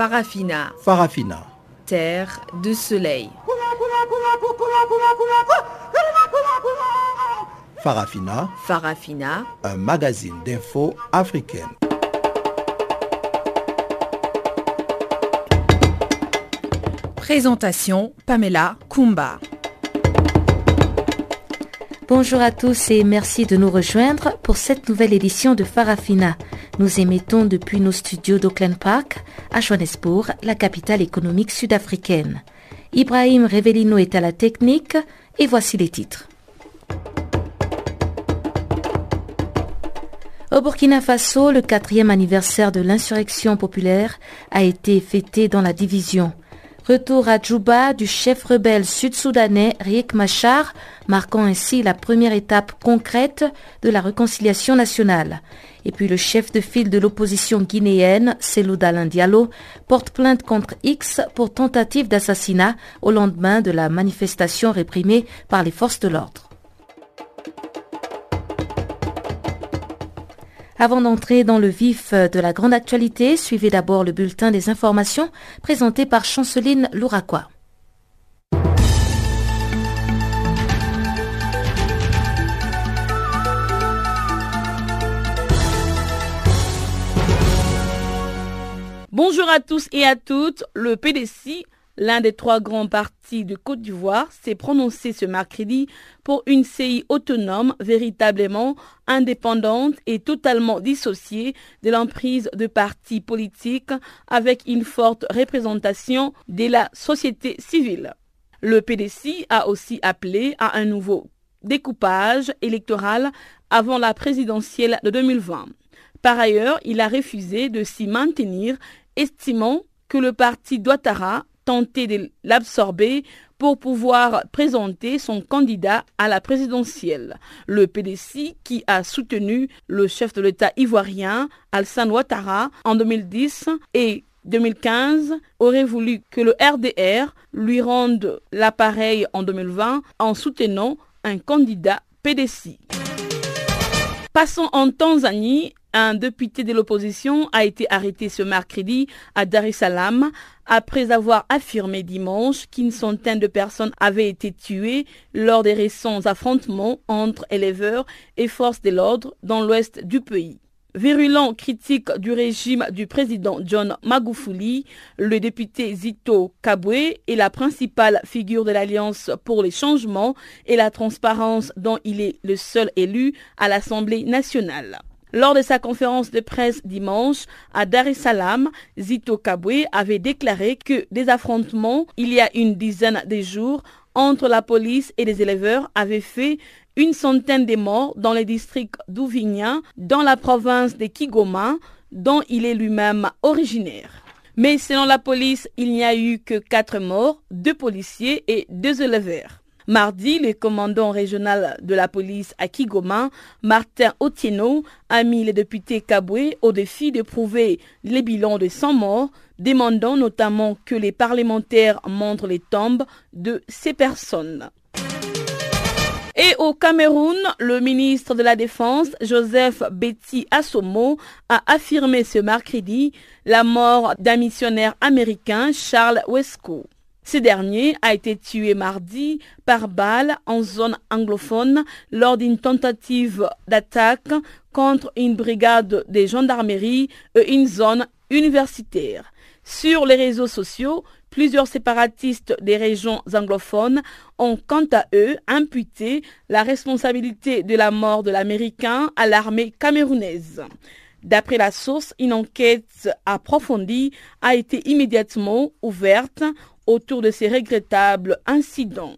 Farafina, Farafina. terre de soleil. Farafina, Farafina, un magazine d'infos africaine. présentation Pamela Kumba. Bonjour à tous et merci de nous rejoindre pour cette nouvelle édition de Farafina. Nous émettons depuis nos studios d'Auckland Park à Johannesburg, la capitale économique sud-africaine. Ibrahim Revelino est à la technique et voici les titres. Au Burkina Faso, le quatrième anniversaire de l'insurrection populaire a été fêté dans la division. Retour à Djouba du chef rebelle sud-soudanais Riek Machar, marquant ainsi la première étape concrète de la réconciliation nationale. Et puis le chef de file de l'opposition guinéenne, Selou porte plainte contre X pour tentative d'assassinat au lendemain de la manifestation réprimée par les forces de l'ordre. Avant d'entrer dans le vif de la grande actualité, suivez d'abord le bulletin des informations présenté par Chanceline Louraquois. Bonjour à tous et à toutes. Le PDC, l'un des trois grands partis de Côte d'Ivoire, s'est prononcé ce mercredi pour une CI autonome, véritablement indépendante et totalement dissociée de l'emprise de partis politiques avec une forte représentation de la société civile. Le PDC a aussi appelé à un nouveau découpage électoral avant la présidentielle de 2020. Par ailleurs, il a refusé de s'y maintenir estimant que le parti Ouattara de l'absorber pour pouvoir présenter son candidat à la présidentielle. Le PDC, qui a soutenu le chef de l'État ivoirien, Alassane Ouattara, en 2010 et 2015, aurait voulu que le RDR lui rende l'appareil en 2020 en soutenant un candidat PDC. Passons en Tanzanie, un député de l'opposition a été arrêté ce mercredi à Dar es Salaam après avoir affirmé dimanche qu'une centaine de personnes avaient été tuées lors des récents affrontements entre éleveurs et forces de l'ordre dans l'ouest du pays. Virulent critique du régime du président John Magufuli, le député Zito Kabwe est la principale figure de l'Alliance pour les changements et la transparence dont il est le seul élu à l'Assemblée nationale. Lors de sa conférence de presse dimanche à Dar es Salaam, Zito Kabwe avait déclaré que des affrontements il y a une dizaine de jours entre la police et les éleveurs avaient fait une centaine de morts dans le district d'Ouvinia, dans la province de Kigoma, dont il est lui-même originaire. Mais selon la police, il n'y a eu que quatre morts, deux policiers et deux éleveurs. Mardi, le commandant régional de la police à Kigoma, Martin Otieno, a mis le député Kabwe au défi de prouver les bilans de 100 morts, demandant notamment que les parlementaires montrent les tombes de ces personnes. Et au Cameroun, le ministre de la Défense, Joseph Betty Assomo, a affirmé ce mercredi la mort d'un missionnaire américain, Charles Wesco. Ce dernier a été tué mardi par balle en zone anglophone lors d'une tentative d'attaque contre une brigade de gendarmerie et une zone universitaire. Sur les réseaux sociaux, plusieurs séparatistes des régions anglophones ont quant à eux imputé la responsabilité de la mort de l'Américain à l'armée camerounaise. D'après la source, une enquête approfondie a été immédiatement ouverte autour de ces regrettables incidents.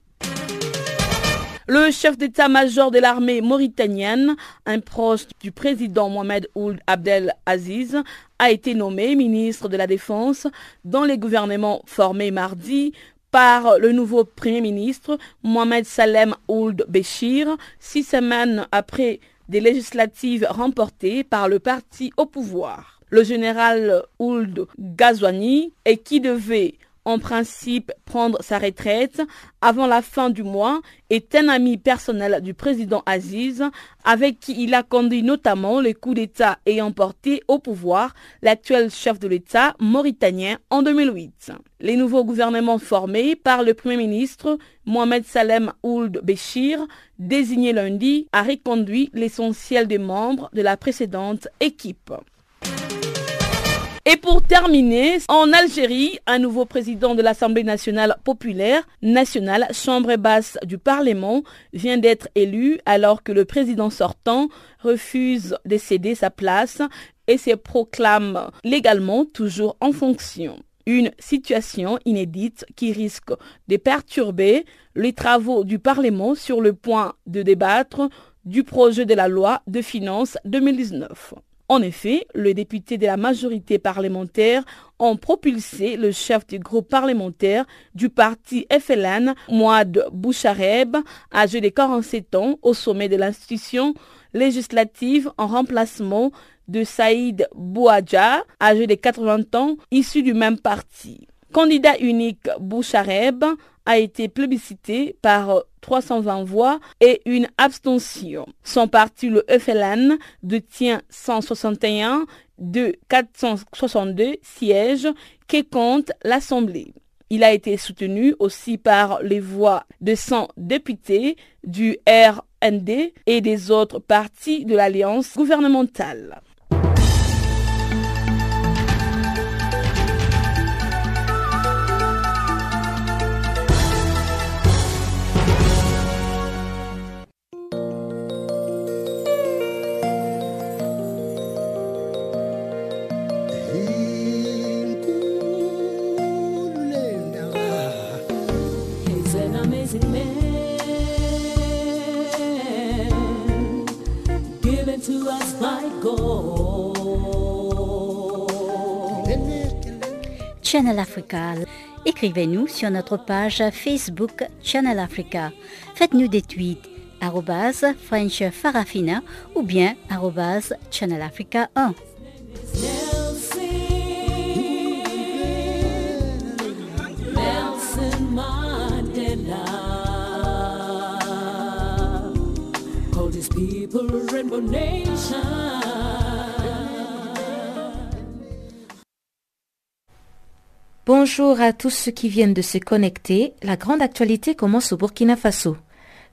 Le chef d'état-major de l'armée mauritanienne, un proche du président Mohamed Ould Abdel Aziz, a été nommé ministre de la Défense dans les gouvernements formés mardi par le nouveau Premier ministre Mohamed Salem Ould Béchir, six semaines après des législatives remportées par le parti au pouvoir. Le général Ould Ghazouani et qui devait en principe prendre sa retraite avant la fin du mois, est un ami personnel du président Aziz, avec qui il a conduit notamment le coup d'État ayant porté au pouvoir l'actuel chef de l'État mauritanien en 2008. Les nouveaux gouvernements formés par le Premier ministre Mohamed Salem Ould Béchir, désigné lundi, a reconduit l'essentiel des membres de la précédente équipe. Et pour terminer, en Algérie, un nouveau président de l'Assemblée nationale populaire nationale, chambre basse du Parlement, vient d'être élu alors que le président sortant refuse de céder sa place et se proclame légalement toujours en fonction. Une situation inédite qui risque de perturber les travaux du Parlement sur le point de débattre du projet de la loi de finances 2019. En effet, les députés de la majorité parlementaire ont propulsé le chef du groupe parlementaire du parti FLN, Mouad Bouchareb, âgé de 47 ans, au sommet de l'institution législative en remplacement de Saïd Bouadja, âgé de 80 ans, issu du même parti. Candidat unique Bouchareb a été plébiscité par 320 voix et une abstention. Son parti, le FLN, détient 161 de 462 sièges qui compte l'Assemblée. Il a été soutenu aussi par les voix de 100 députés du RND et des autres partis de l'alliance gouvernementale. Channel Africa. Écrivez-nous sur notre page Facebook Channel Africa. Faites-nous des tweets French Farafina ou bien Channel Africa 1. Bonjour à tous ceux qui viennent de se connecter. La grande actualité commence au Burkina Faso.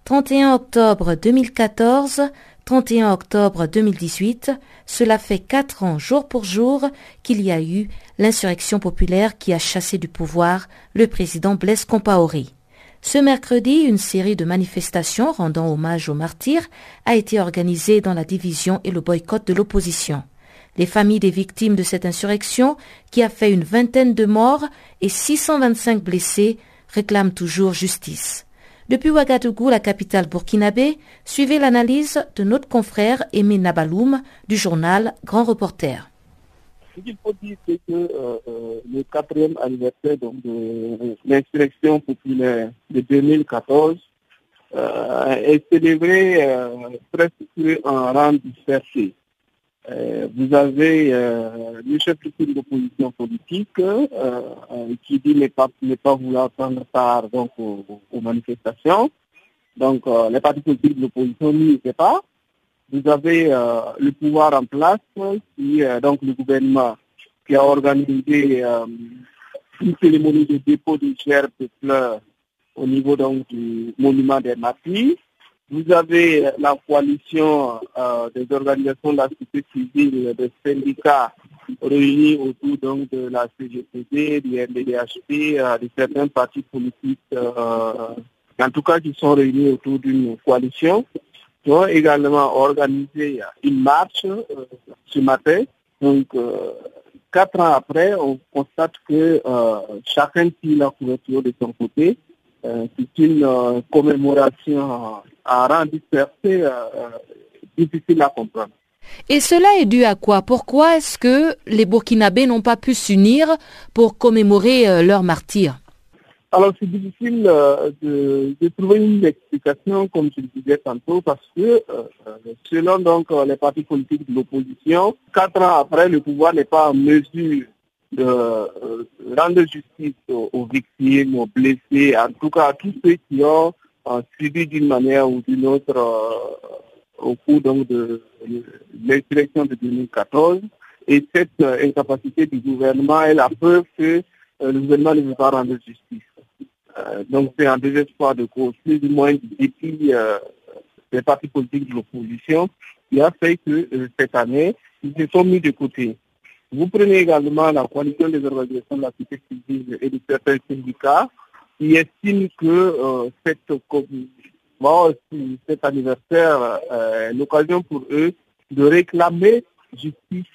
31 octobre 2014, 31 octobre 2018, cela fait quatre ans jour pour jour qu'il y a eu l'insurrection populaire qui a chassé du pouvoir le président Blaise Compaoré. Ce mercredi, une série de manifestations rendant hommage aux martyrs a été organisée dans la division et le boycott de l'opposition. Les familles des victimes de cette insurrection, qui a fait une vingtaine de morts et 625 blessés, réclament toujours justice. Depuis Ouagadougou, la capitale burkinabé, suivez l'analyse de notre confrère Aimé Nabaloum du journal Grand Reporter. Ce qu'il faut dire, c'est que euh, euh, le quatrième anniversaire de l'insurrection populaire de 2014 euh, est célébré presque en rang dispersé. Euh, vous avez euh, le chef de l'opposition politique euh, qui dit ne pas, ne pas vouloir prendre part donc, aux, manifestations. Donc les partis politiques de l'opposition n'y étaient pas. Vous avez le pouvoir en place, qui donc le gouvernement qui a organisé une cérémonie de dépôt de gerbes de fleurs au niveau donc, du monument des martyrs. Vous avez la coalition euh, des organisations de la société civile, des syndicats réunis autour donc, de la CGPD, du MDDHP, euh, de certains partis politiques, euh, en tout cas qui sont réunis autour d'une coalition, qui ont également organisé une marche ce matin. Donc, quatre ans après, on constate que chacun tire la couverture de son côté. C'est une commémoration rang dispersé, euh, euh, difficile à comprendre. Et cela est dû à quoi? Pourquoi est-ce que les Burkinabés n'ont pas pu s'unir pour commémorer euh, leur martyr Alors c'est difficile de, trouver une explication, comme je le disais tantôt, parce que selon donc les partis politiques de l'opposition, quatre ans après, le pouvoir n'est pas en mesure de rendre justice aux, victimes, aux blessés, en tout cas à tous ceux qui ont subi d'une manière ou d'une autre au cours donc, de l'insurrection de 2014. Et cette incapacité du gouvernement est la preuve que le gouvernement ne veut pas rendre justice. donc c'est un désespoir de cause, plus ou moins du dépit des partis politiques de l'opposition qui a fait que euh, cette année, ils se sont mis de côté. Vous prenez également la coalition des organisations de la société civile et de certains syndicats qui estiment que euh, cet anniversaire euh, est l'occasion pour eux de réclamer justice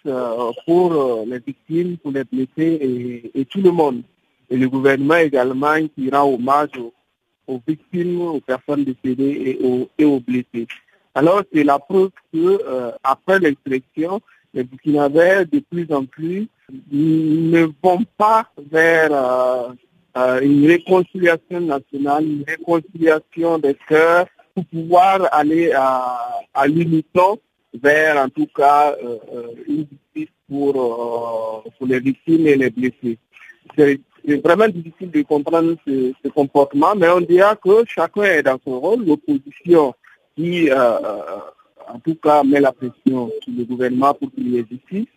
pour les victimes, pour les blessés et, tout le monde. Et le gouvernement également qui rend hommage aux, victimes, aux personnes décédées et aux, blessés. Alors c'est la preuve que euh, après l'extraction, les Burkinabés de plus en plus ne vont pas vers euh, euh, une réconciliation nationale, une réconciliation des cœurs pour pouvoir aller à, à l'unisson vers en tout cas une justice pour, pour les victimes et les blessés. C'est vraiment difficile de comprendre ce, ce, comportement, mais on dira que chacun est dans son rôle. L'opposition qui, euh, euh, en tout cas, met la pression sur le gouvernement pour qu'il y ait justice.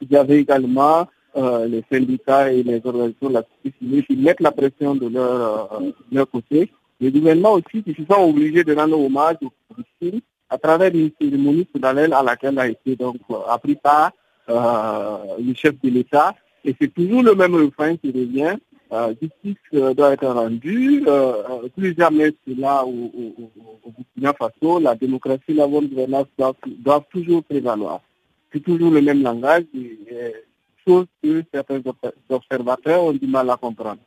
Il y avait également euh, les syndicats et les organisations de la société civile qui mettent la pression de leur, leur côté. Le gouvernement aussi qui se sont obligés de rendre hommage aux victimes à travers une cérémonie soudanaise à laquelle a été donc appris par le chef de l'État. Et c'est toujours le même refrain qui revient. Euh, justice euh, doit être rendue. Euh, plus jamais cela au, au, au, Burkina Faso, la démocratie la bonne gouvernance doivent, toujours prévaloir. C'est toujours le même langage, chose que certains observateurs ont du mal à comprendre.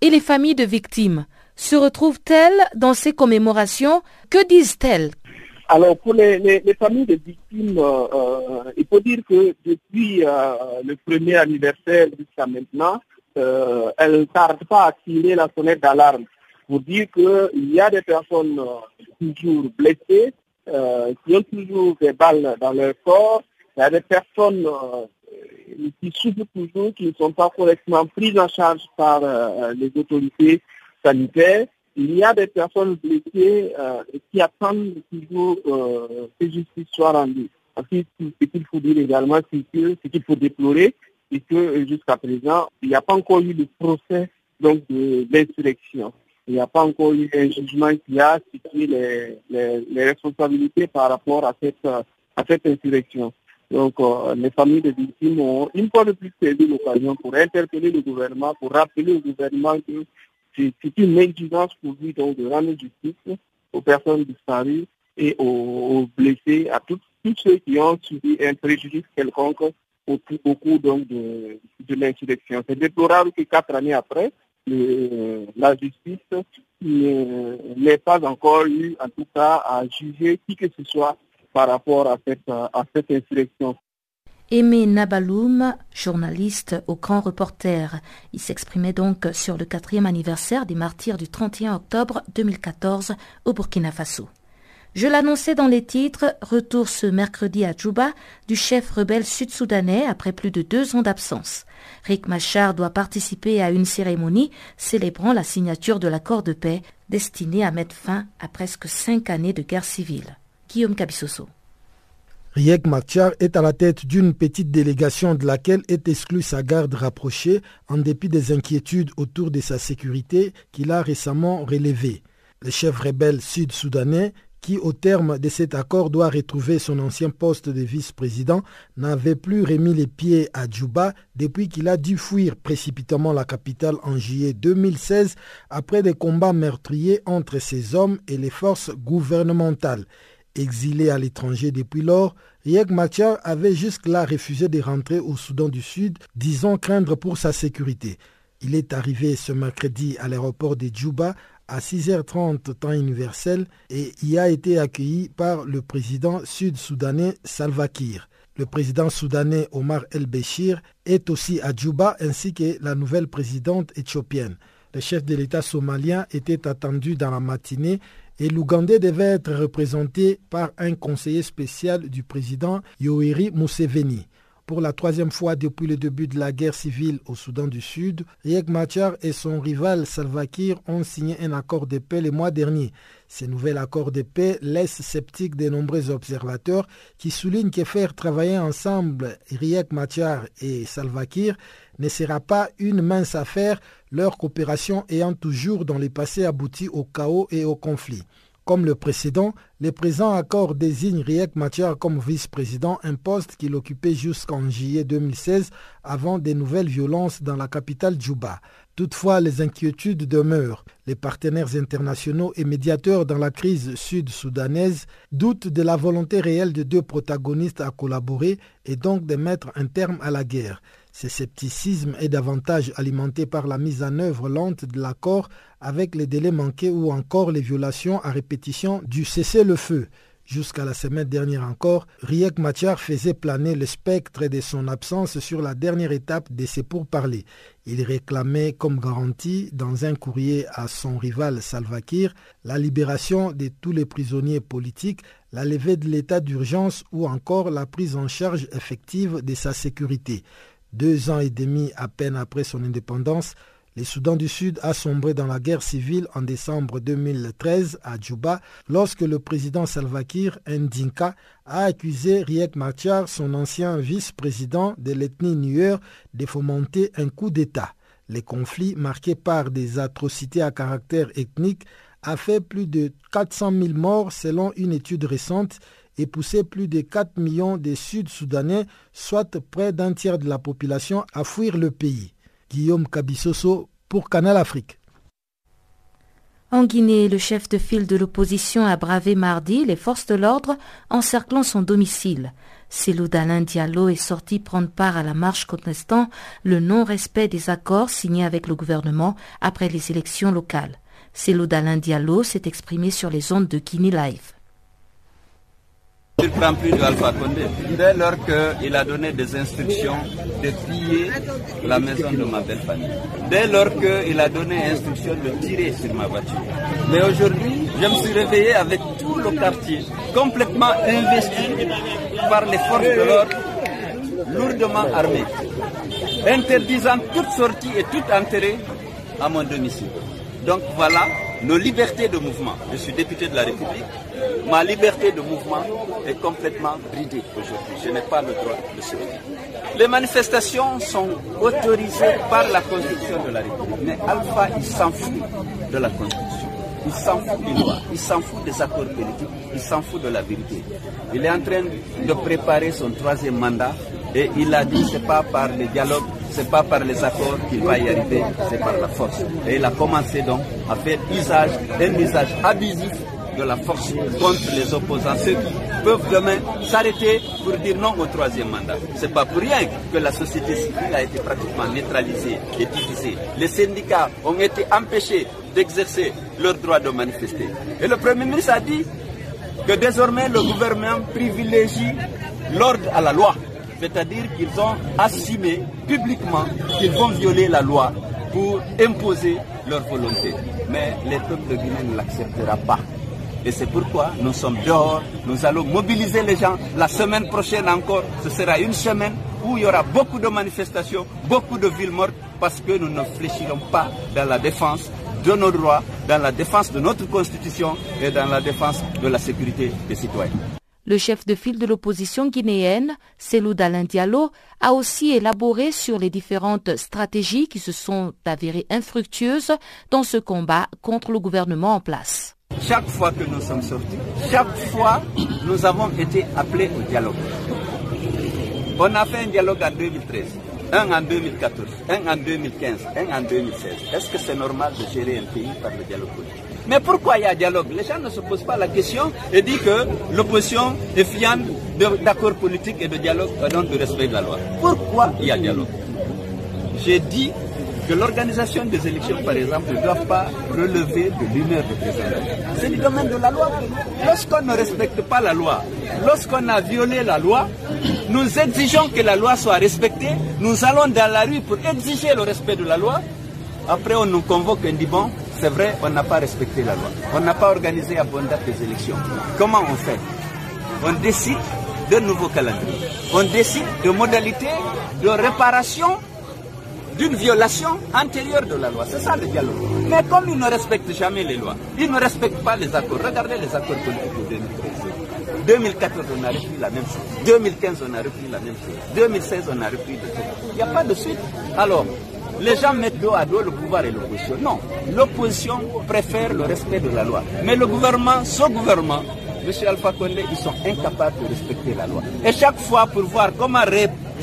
Et les familles de victimes se retrouvent-elles dans ces commémorations? Que disent-elles? Alors pour les, les, familles de victimes, euh, il faut dire que depuis le premier anniversaire jusqu'à maintenant, euh, elle ne tarde pas à tirer la sonnette d'alarme pour dire qu'il y a des personnes euh, toujours blessées, euh, qui ont toujours des balles dans leur corps, il y a des personnes qui souffrent toujours, qui ne sont pas correctement prises en charge par les autorités sanitaires. Il y a des personnes blessées qui attendent toujours que justice soit rendue. Ce qu'il faut dire également, c'est que ce qu'il faut déplorer, et que jusqu'à présent, il n'y a pas encore eu de procès donc. Il n'y a pas encore eu un jugement qui a situé les, les, responsabilités par rapport à cette, à cette insurrection. Donc, euh, les familles de victimes ont une fois de plus saisi l'occasion pour interpeller le gouvernement, pour rappeler au gouvernement que c'est une exigence pour lui donc, de rendre justice aux personnes disparues et aux, blessés, à tous, ceux qui ont subi un préjudice quelconque au, cours donc de, de l'insurrection. C'est déplorable que quatre années après, la justice n'ait pas encore eu, en tout cas, à juger qui que ce soit par rapport à cette. Aimé Nabaloum, journaliste au Grand Reporter. Il s'exprimait donc sur le quatrième anniversaire des martyrs du 31 octobre 2014 au Burkina Faso. Je l'annonçais dans les titres, retour ce mercredi à Djouba du chef rebelle sud-soudanais après plus de deux ans d'absence. Rick Machar doit participer à une cérémonie célébrant la signature de l'accord de paix destiné à mettre fin à presque cinq années de guerre civile. Guillaume. Riek Machar est à la tête d'une petite délégation de laquelle est exclue sa garde rapprochée en dépit des inquiétudes autour de sa sécurité qu'il a récemment relevées. Le chef rebelle sud-soudanais qui, au terme de cet accord, doit retrouver son ancien poste de vice-président, n'avait plus remis les pieds à Djouba depuis qu'il a dû fuir précipitamment la capitale en juillet 2016 après des combats meurtriers entre ses hommes et les forces gouvernementales. Exilé à l'étranger depuis lors, Riek Machar avait jusque-là refusé de rentrer au Soudan du Sud, disant craindre pour sa sécurité. Il est arrivé ce mercredi à l'aéroport de Djouba à 6h30 temps universel et y a été accueilli par le président sud-soudanais Salva Kiir. Le président soudanais Omar El-Béchir est aussi à Djouba ainsi que la nouvelle présidente éthiopienne. Le chef de l'État somalien était attendu dans la matinée et l'Ougandais devait être représenté par un conseiller spécial du président Yoweri Museveni. Pour la troisième fois depuis le début de la guerre civile au Soudan du Sud, Riek Machar et son rival Salva Kiir ont signé un accord de paix le mois dernier. Ce nouvel accord de paix laisse sceptiques de nombreux observateurs qui soulignent que faire travailler ensemble Riek Machar et Salva Kiir ne sera pas une mince affaire, leur coopération ayant toujours dans le passé abouti au chaos et au conflit. Comme le précédent, le présent accord désigne Riek Machar comme vice-président, un poste qu'il occupait jusqu'en juillet 2016 avant des nouvelles violences dans la capitale Djouba. Toutefois, les inquiétudes demeurent. Les partenaires internationaux et médiateurs dans la crise sud-soudanaise doutent de la volonté réelle des deux protagonistes à collaborer et donc de mettre un terme à la guerre. Ce scepticisme est davantage alimenté par la mise en œuvre lente de l'accord avec les délais manqués ou encore les violations à répétition du cessez-le-feu. Jusqu'à la semaine dernière encore, Riek Machar faisait planer le spectre de son absence sur la dernière étape de ses pourparlers. Il réclamait comme garantie, dans un courrier à son rival Salva Kiir, la libération de tous les prisonniers politiques, la levée de l'état d'urgence ou encore la prise en charge effective de sa sécurité. Deux ans et demi à peine après son indépendance, le Soudan du Sud a sombré dans la guerre civile en décembre 2013 à Djouba lorsque le président Salva Kiir Ndinka a accusé Riek Machar, son ancien vice-président de l'ethnie Nuer, de fomenter un coup d'État. Les conflits marqués par des atrocités à caractère ethnique a fait plus de 400 000 morts selon une étude récente et poussé plus de 4 millions de Sud-Soudanais, soit près d'un tiers de la population, à fuir le pays. Guillaume Kabissoso pour Canal Afrique. En Guinée, le chef de file de l'opposition a bravé mardi les forces de l'ordre encerclant son domicile. Célou Dalin Diallo est sorti prendre part à la marche contestant le non-respect des accords signés avec le gouvernement après les élections locales. Célou Dalin Diallo s'est exprimé sur les ondes de Guinée Live. Il ne prend plus de Alpha Condé. Dès lors qu'il a donné des instructions de piller la maison de ma belle famille. Dès lors qu'il a donné instruction de tirer sur ma voiture. Mais aujourd'hui, je me suis réveillé avec tout le quartier complètement investi par les forces de l'ordre lourdement armées, interdisant toute sortie et toute entrée à mon domicile. Donc voilà nos libertés de mouvement. Je suis député de la République. Ma liberté de mouvement est complètement bridée aujourd'hui. Je n'ai pas le droit de sortir. Les manifestations sont autorisées par la Constitution de la République. Mais Alpha, il s'en fout de la Constitution. Il s'en fout des lois, il s'en fout des accords politiques, il s'en fout de la vérité. Il est en train de préparer son troisième mandat et il a dit c'est pas par le dialogue, c'est pas par les accords qu'il va y arriver, c'est par la force. Et il a commencé donc à faire usage, un usage abusif de la force contre les opposants, ceux qui peuvent demain s'arrêter pour dire non au troisième mandat. C'est pas pour rien que la société civile a été pratiquement neutralisée et divisée. Les syndicats ont été empêchés d'exercer leur droit de manifester. Et le Premier ministre a dit que désormais le gouvernement privilégie l'ordre à la loi. C'est-à-dire qu'ils ont assumé publiquement qu'ils vont violer la loi pour imposer leur volonté. Mais les peuples guinéens ne l'acceptera pas. Et c'est pourquoi nous sommes dehors, nous allons mobiliser les gens. La semaine prochaine encore, ce sera une semaine où il y aura beaucoup de manifestations, beaucoup de villes mortes, parce que nous ne fléchirons pas dans la défense de nos droits, dans la défense de notre constitution et dans la défense de la sécurité des citoyens. Le chef de file de l'opposition guinéenne, Selou Dalin Diallo, a aussi élaboré sur les différentes stratégies qui se sont avérées infructueuses dans ce combat contre le gouvernement en place. Chaque fois que nous sommes sortis, chaque fois, nous avons été appelés au dialogue. On a fait un dialogue en 2013, un en 2014, un en 2015, un en 2016. Est-ce que c'est normal de gérer un pays par le dialogue politique? Mais pourquoi il y a dialogue? Les gens ne se posent pas la question et disent que l'opposition est fiante d'accords politiques et de dialogue et donc de respect de la loi. Pourquoi il y a dialogue? J'ai dit que l'organisation des élections, par exemple, ne doit pas relever de l'humeur du président. C'est le domaine de la loi. Lorsqu'on ne respecte pas la loi, lorsqu'on a violé la loi, nous exigeons que la loi soit respectée. Nous allons dans la rue pour exiger le respect de la loi. Après, on nous convoque et dit, bon, c'est vrai, on n'a pas respecté la loi. On n'a pas organisé à bonne date les élections. Comment on fait? On décide d'un nouveau calendrier. On décide de modalités de réparation d'une violation antérieure de la loi. C'est ça le dialogue. Mais comme ils ne respectent jamais les lois, ils ne respectent pas les accords. Regardez les accords politiques de 2014, on a repris la même chose. 2015, on a repris la même chose. 2016, on a repris de Il n'y a pas de suite. Alors, les gens mettent dos à dos le pouvoir et l'opposition. Non, l'opposition préfère le respect de la loi. Mais le gouvernement, ce gouvernement, M. Alpha Condé, ils sont incapables de respecter la loi. Et chaque fois, pour voir comment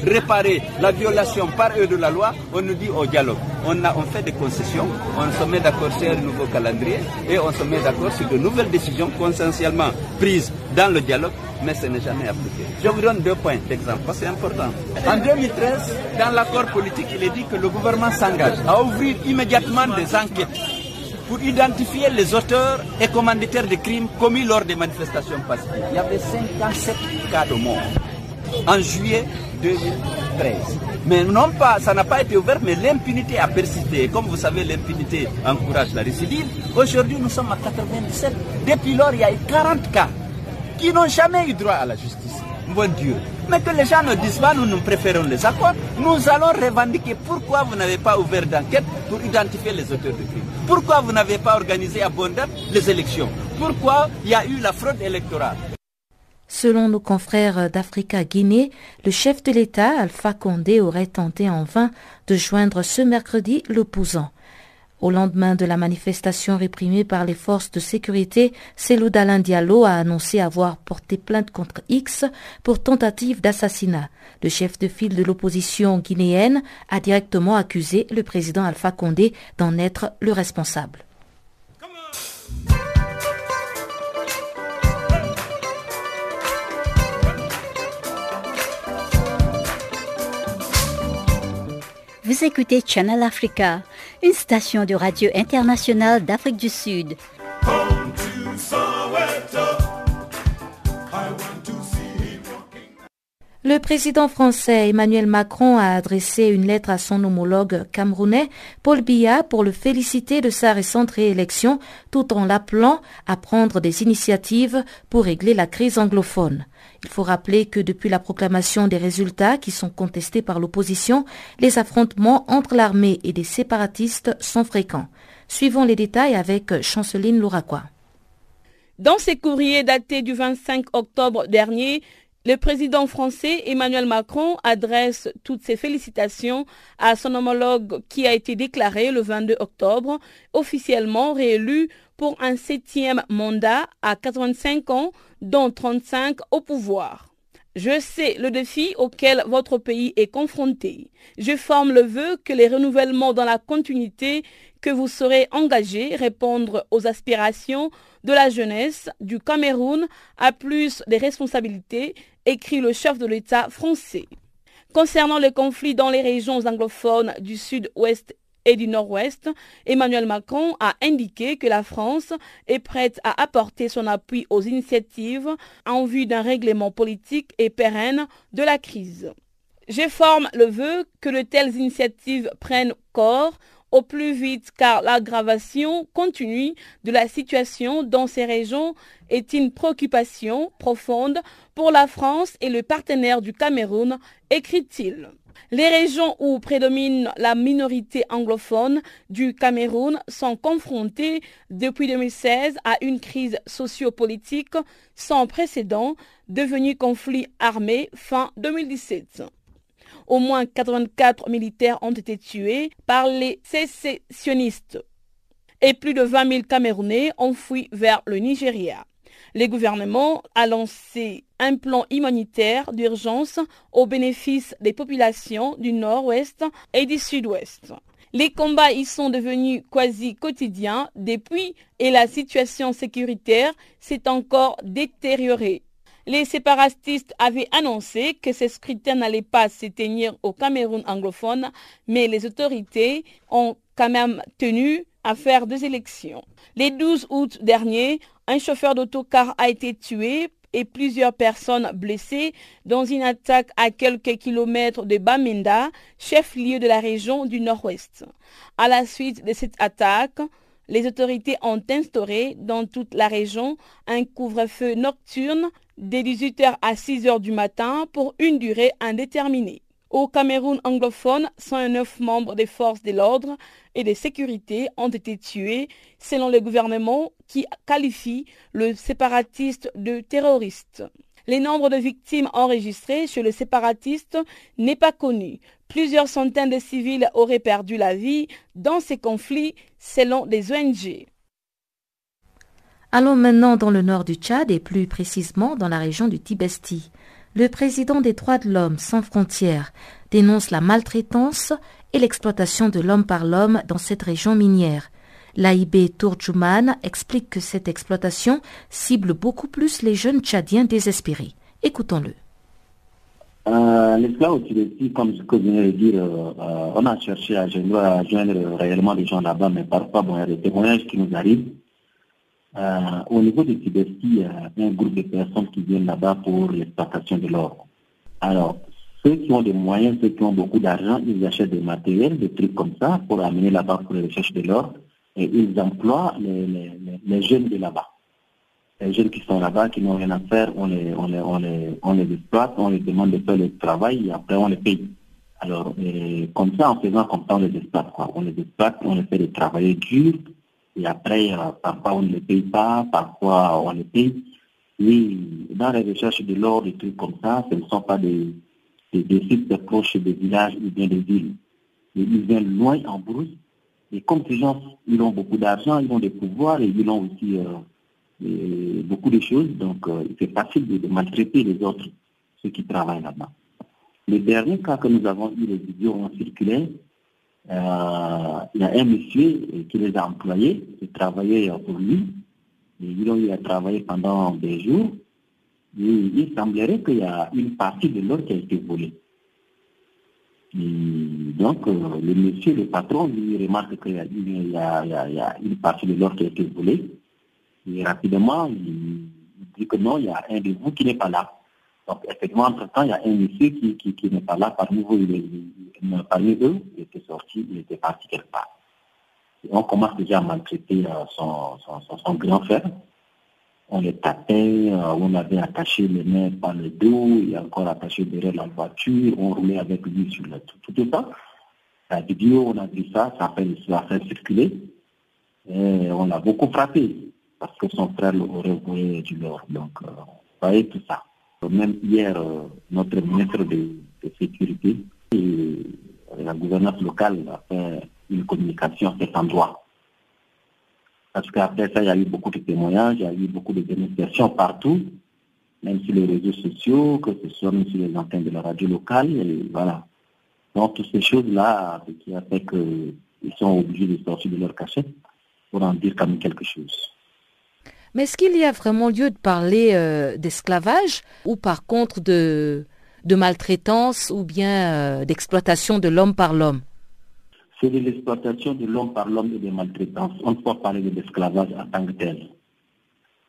réparer la violation par eux de la loi, on nous dit au dialogue. On, on fait des concessions, on se met d'accord sur un nouveau calendrier et on se met d'accord sur de nouvelles décisions consensuellement prises dans le dialogue, mais ce n'est jamais appliqué. Je vous donne deux points d'exemple, parce que c'est important. En 2013, dans l'accord politique, il est dit que le gouvernement s'engage à ouvrir immédiatement des enquêtes pour identifier les auteurs et commanditaires de crimes commis lors des manifestations pacifiques. Il y avait 57 cas de mort en juillet 2013. Mais non pas, ça n'a pas été ouvert, mais l'impunité a persisté. comme vous savez, l'impunité encourage la récidive. Aujourd'hui, nous sommes à 97. Depuis lors, il y a eu 40 cas qui n'ont jamais eu droit à la justice. Bon Dieu. Mais que les gens ne disent pas, nous, nous préférons les accords. Nous allons revendiquer pourquoi vous n'avez pas ouvert d'enquête pour identifier les auteurs de crimes. Pourquoi vous n'avez pas organisé à bonne date les élections? Pourquoi il y a eu la fraude électorale? Selon nos confrères d'Africa Guinée, le chef de l'État, Alpha Condé, aurait tenté en vain de joindre ce mercredi l'opposant. Au lendemain de la manifestation réprimée par les forces de sécurité, Selou Dalin Diallo a annoncé avoir porté plainte contre X pour tentative d'assassinat. Le chef de file de l'opposition guinéenne a directement accusé le président Alpha Condé d'en être le responsable. Vous écoutez Channel Africa, une station de radio internationale d'Afrique du Sud. Le président français Emmanuel Macron a adressé une lettre à son homologue camerounais Paul Biya pour le féliciter de sa récente réélection tout en l'appelant à prendre des initiatives pour régler la crise anglophone. Il faut rappeler que depuis la proclamation des résultats qui sont contestés par l'opposition, les affrontements entre l'armée et des séparatistes sont fréquents. Suivons les détails avec Chanceline Louraquois. Dans ses courriers datés du 25 octobre dernier, le président français Emmanuel Macron adresse toutes ses félicitations à son homologue qui a été déclaré le 22 octobre, officiellement réélu pour un septième mandat à 85 ans, dont 35 au pouvoir. Je sais le défi auquel votre pays est confronté. Je forme le vœu que les renouvellements dans la continuité que vous serez engagés répondre aux aspirations de la jeunesse du Cameroun à plus de responsabilités, écrit le chef de l'État français. Concernant le conflit dans les régions anglophones du sud-ouest et du Nord-Ouest, Emmanuel Macron a indiqué que la France est prête à apporter son appui aux initiatives en vue d'un règlement politique et pérenne de la crise. Je forme le vœu que de telles initiatives prennent corps au plus vite car l'aggravation continue de la situation dans ces régions est une préoccupation profonde pour la France et le partenaire du Cameroun, écrit-il. Les régions où prédomine la minorité anglophone du Cameroun sont confrontées depuis 2016 à une crise sociopolitique sans précédent, devenue conflit armé fin 2017. Au moins 84 militaires ont été tués par les sécessionnistes et plus de 20 000 Camerounais ont fui vers le Nigeria. Le gouvernement a lancé un plan humanitaire d'urgence au bénéfice des populations du nord-ouest et du sud-ouest. Les combats y sont devenus quasi quotidiens depuis et la situation sécuritaire s'est encore détériorée. Les séparatistes avaient annoncé que ces scrutins n'allaient pas se au Cameroun anglophone, mais les autorités ont quand même tenu à faire des élections. Les 12 août dernier, un chauffeur d'autocar a été tué et plusieurs personnes blessées dans une attaque à quelques kilomètres de Bamenda, chef-lieu de la région du Nord-Ouest. À la suite de cette attaque, Les autorités ont instauré dans toute la région un couvre-feu nocturne dès 18h à 6h du matin pour une durée indéterminée. Au Cameroun anglophone, 109 membres des forces de l'ordre et de sécurité ont été tués selon le gouvernement qui qualifie le séparatiste de terroriste. Le nombre de victimes enregistrées chez le séparatiste n'est pas connu. Plusieurs centaines de civils auraient perdu la vie dans ces conflits selon des ONG. Allons maintenant dans le nord du Tchad et plus précisément dans la région du Tibesti. Le président des droits de l'homme sans frontières dénonce la maltraitance et l'exploitation de l'homme par l'homme dans cette région minière. L'AIB Tourjuman explique que cette exploitation cible beaucoup plus les jeunes tchadiens désespérés. Écoutons-le. Euh, comme ce que de dire, euh, euh, on a cherché à joindre, réellement les gens là-bas, mais parfois, il y a des témoignages qui nous arrivent. Euh, au niveau de Tibesti, il y a un groupe de personnes qui viennent là-bas pour l'exploitation de l'or. Alors, ceux qui ont des moyens, ceux qui ont beaucoup d'argent, ils achètent des matériels, des trucs comme ça, pour amener là-bas pour les recherches de l'or et ils emploient les, jeunes de là-bas. Les jeunes qui sont là-bas, qui n'ont rien à faire, on les, exploite, on les demande de faire le travail et après on les paye. Alors, comme ça, en faisant comme ça, on les exploite. On les exploite, on les fait travailler dur et après, euh, parfois on ne les paye pas, parfois on les paye. Oui, dans les recherches de l'or, des trucs comme ça, ce ne sont pas des, des, des sites proches des villages ou bien des villes. Ils viennent loin en brousse et comme ces gens, ils ont beaucoup d'argent, ils ont des pouvoirs et ils ont aussi euh, beaucoup de choses, donc euh, c'est facile de, maltraiter les autres, ceux qui travaillent là-bas. Le dernier cas que nous avons eu, les vidéos ont circulé, euh, il y a un monsieur qui les a employés, qui travaillait pour lui, et ils ont eu à travailler pendant des jours, et il semblerait qu'il y a une partie de l'or qui a été volée donc, euh, le monsieur, le patron, lui remarque qu'il y, y, a une partie de l'or qui a été volée. Et rapidement, il, dit que non, il y a un de vous qui n'est pas là. Donc, effectivement, entre-temps, il y a un monsieur qui, qui, n'est pas là parmi vous. Il, parmi eux, il était sorti, il était parti quelque part. Et on commence déjà à maltraiter euh, son, son, grand frère on les tapait, euh, on avait attaché les mains par le dos et encore attaché derrière la voiture, on roulait avec lui sur le tout, tout ça. La vidéo, on a vu ça, ça a fait, circuler. Et on l'a beaucoup frappé parce que son frère aurait volé du l'or. Donc, euh, vous voyez tout ça. Même hier, euh, notre ministre de, sécurité et la gouvernance locale a fait une communication à cet endroit. Parce qu'après ça, il y a eu beaucoup de témoignages, il y a eu beaucoup de dénonciations partout, même sur les réseaux sociaux, que ce soit même sur les antennes de la radio locale, et voilà. Donc, toutes ces choses-là, ce qui a fait qu'ils sont obligés de sortir de leur cachette pour en dire quand même quelque chose. Mais est-ce qu'il y a vraiment lieu de parler euh, d'esclavage ou par contre de, maltraitance ou bien euh, d'exploitation de l'homme par l'homme? C'est de l'exploitation de l'homme par l'homme et de maltraitance. On ne peut pas parler de l'esclavage en tant que tel.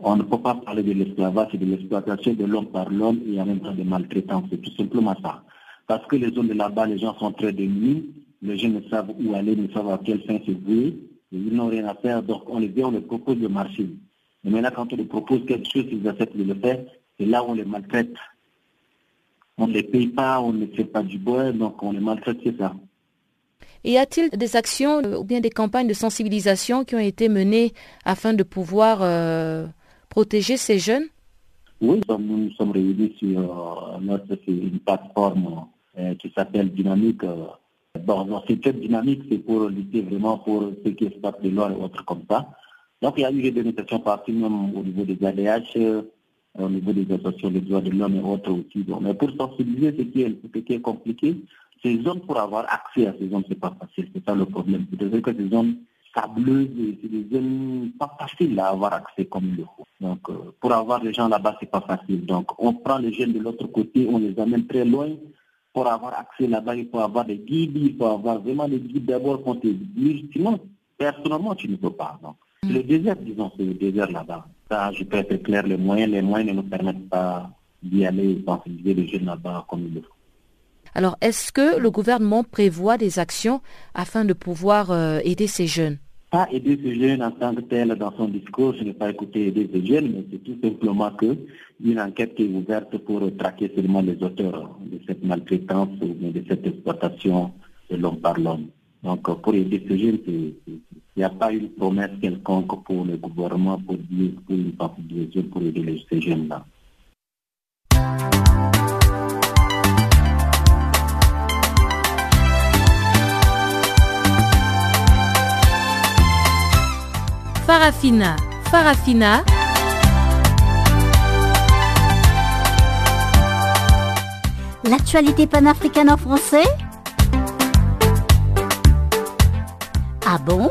On ne peut pas parler de l'esclavage et de l'exploitation de l'homme par l'homme et en même temps de maltraitance. C'est tout simplement ça. Parce que les zones de là-bas, les gens sont très démunis, les gens ne savent où aller, ne savent à quel fin se vouer, ils n'ont rien à faire, donc on les vient, on les propose de marcher. Et maintenant, quand on les propose quelque chose, ils acceptent de le faire, c'est là où on les maltraite. On ne les paye pas, on ne fait pas du bois, donc on les maltraite, c'est ça. Y a-t-il des actions euh, ou bien des campagnes de sensibilisation qui ont été menées afin de pouvoir euh, protéger ces jeunes? Oui, nous nous sommes réunis sur euh, notre, une plateforme qui s'appelle Dynamique. bon, cette dynamique, c'est pour lutter vraiment pour ce qui se passe de l'or et autres comme ça. Donc, il y a eu des dénonciations partout, même au niveau des ADH, au niveau des associations des droits de l'homme et autres aussi. mais pour sensibiliser, ce qui est, ce qui est compliqué, ces zones, pour avoir accès à ces zones, c'est pas facile. C'est ça le problème. C'est-à-dire que ces zones sableuses, c'est des zones pas faciles à avoir accès comme il le faut. Donc, euh, pour avoir les gens là-bas, c'est pas facile. Donc, on prend les jeunes de l'autre côté, on les amène très loin. Pour avoir accès là-bas, il faut avoir des guides, il faut avoir vraiment des guides d'abord qu'on te dit. Sinon, personnellement, tu ne peux pas. Le désert, disons, c'est le désert là-bas. Ça, je peux être clair, les moyens, les moyens ne nous permettent pas d'y aller et sensibiliser les jeunes là-bas comme il le faut. Alors, est-ce que le gouvernement prévoit des actions afin de pouvoir euh, aider ces jeunes? Pas aider ce jeune en tant que tel dans son discours, je n'ai pas écouté aider ce jeune, mais c'est tout simplement que une enquête qui est ouverte pour traquer seulement les auteurs de cette maltraitance ou de cette exploitation de l'homme par l'homme. Donc pour aider ce jeune, il n'y a pas une promesse quelconque pour le gouvernement pour dire pour une pour aider ces jeunes-là. Farafina, Farafina. L'actualité panafricaine en français? Ah bon?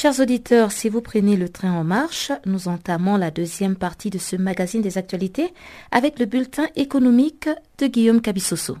Chers auditeurs, si vous prenez le train en marche, nous entamons la deuxième partie de ce magazine des actualités avec le bulletin économique de Guillaume Cabissoso.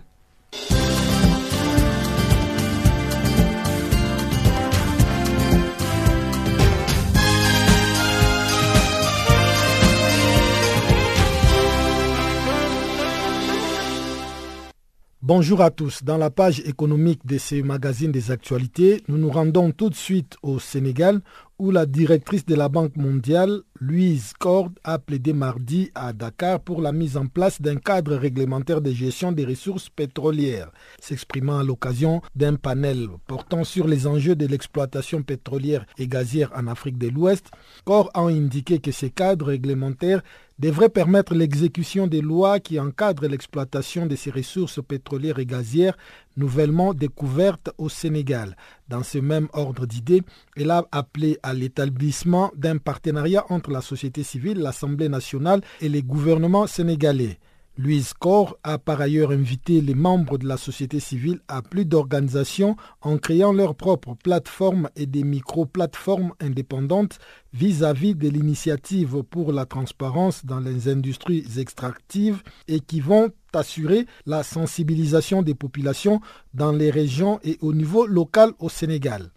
Bonjour à tous. Dans la page économique de ce magazine des actualités, nous nous rendons tout de suite au Sénégal où la directrice de la Banque mondiale, Louise Cord, a plaidé mardi à Dakar pour la mise en place d'un cadre réglementaire de gestion des ressources pétrolières. S'exprimant à l'occasion d'un panel portant sur les enjeux de l'exploitation pétrolière et gazière en Afrique de l'Ouest, Cord a indiqué que ces cadres réglementaires devrait permettre l'exécution des lois qui encadrent l'exploitation de ces ressources pétrolières et gazières nouvellement découvertes au Sénégal. Dans ce même ordre d'idées, elle a appelé à l'établissement d'un partenariat entre la société civile, l'Assemblée nationale et les gouvernements sénégalais. Louise Corr a par ailleurs invité les membres de la société civile à plus d'organisations en créant leurs propres plateformes et des micro-plateformes indépendantes vis-à-vis de l'initiative pour la transparence dans les industries extractives et qui vont assurer la sensibilisation des populations dans les régions et au niveau local au Sénégal.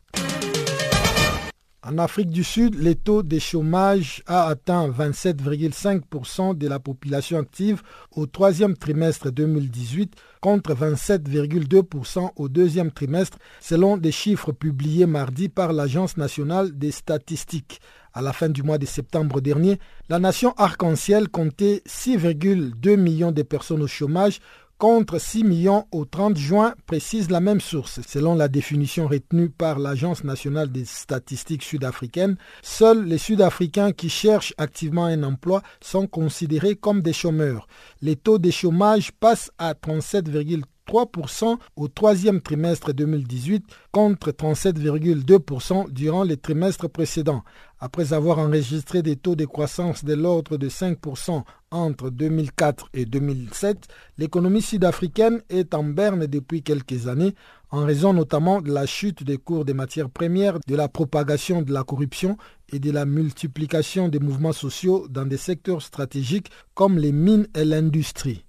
En Afrique du Sud, le taux de chômage a atteint 27,5% de la population active au troisième trimestre 2018 contre 27,2% au deuxième trimestre selon des chiffres publiés mardi par l'Agence nationale des statistiques. À la fin du mois de septembre dernier, la nation arc-en-ciel comptait 6,2 millions de personnes au chômage contre 6 millions au 30 juin, précise la même source. Selon la définition retenue par l'Agence nationale des statistiques sud-africaines, seuls les Sud-Africains qui cherchent activement un emploi sont considérés comme des chômeurs. Les taux de chômage passent à 37,3% 3% au troisième trimestre 2018 contre 37,2% durant les trimestres précédents. Après avoir enregistré des taux de croissance de l'ordre de 5% entre 2004 et 2007, l'économie sud-africaine est en berne depuis quelques années en raison notamment de la chute des cours des matières premières, de la propagation de la corruption et de la multiplication des mouvements sociaux dans des secteurs stratégiques comme les mines et l'industrie.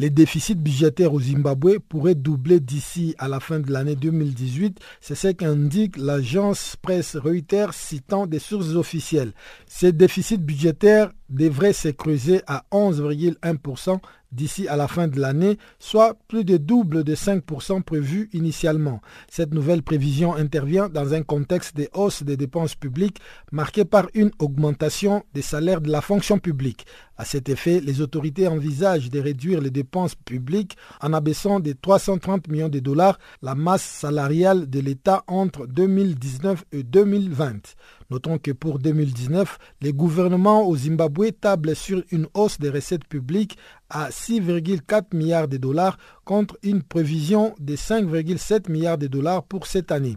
Les déficits budgétaires au Zimbabwe pourraient doubler d'ici à la fin de l'année 2018. C'est ce qu'indique l'agence presse Reuters citant des sources officielles. Ces déficits budgétaires devraient se creuser à 11,1% d'ici à la fin de l'année, soit plus de double de 5% prévu initialement. Cette nouvelle prévision intervient dans un contexte de hausse des dépenses publiques marqué par une augmentation des salaires de la fonction publique. À cet effet, les autorités envisagent de réduire les dépenses publiques en abaissant de 330 millions de dollars la masse salariale de l'État entre 2019 et 2020. Notons que pour 2019, les gouvernements au Zimbabwe tablent sur une hausse des recettes publiques à 6,4 milliards de dollars contre une prévision de 5,7 milliards de dollars pour cette année.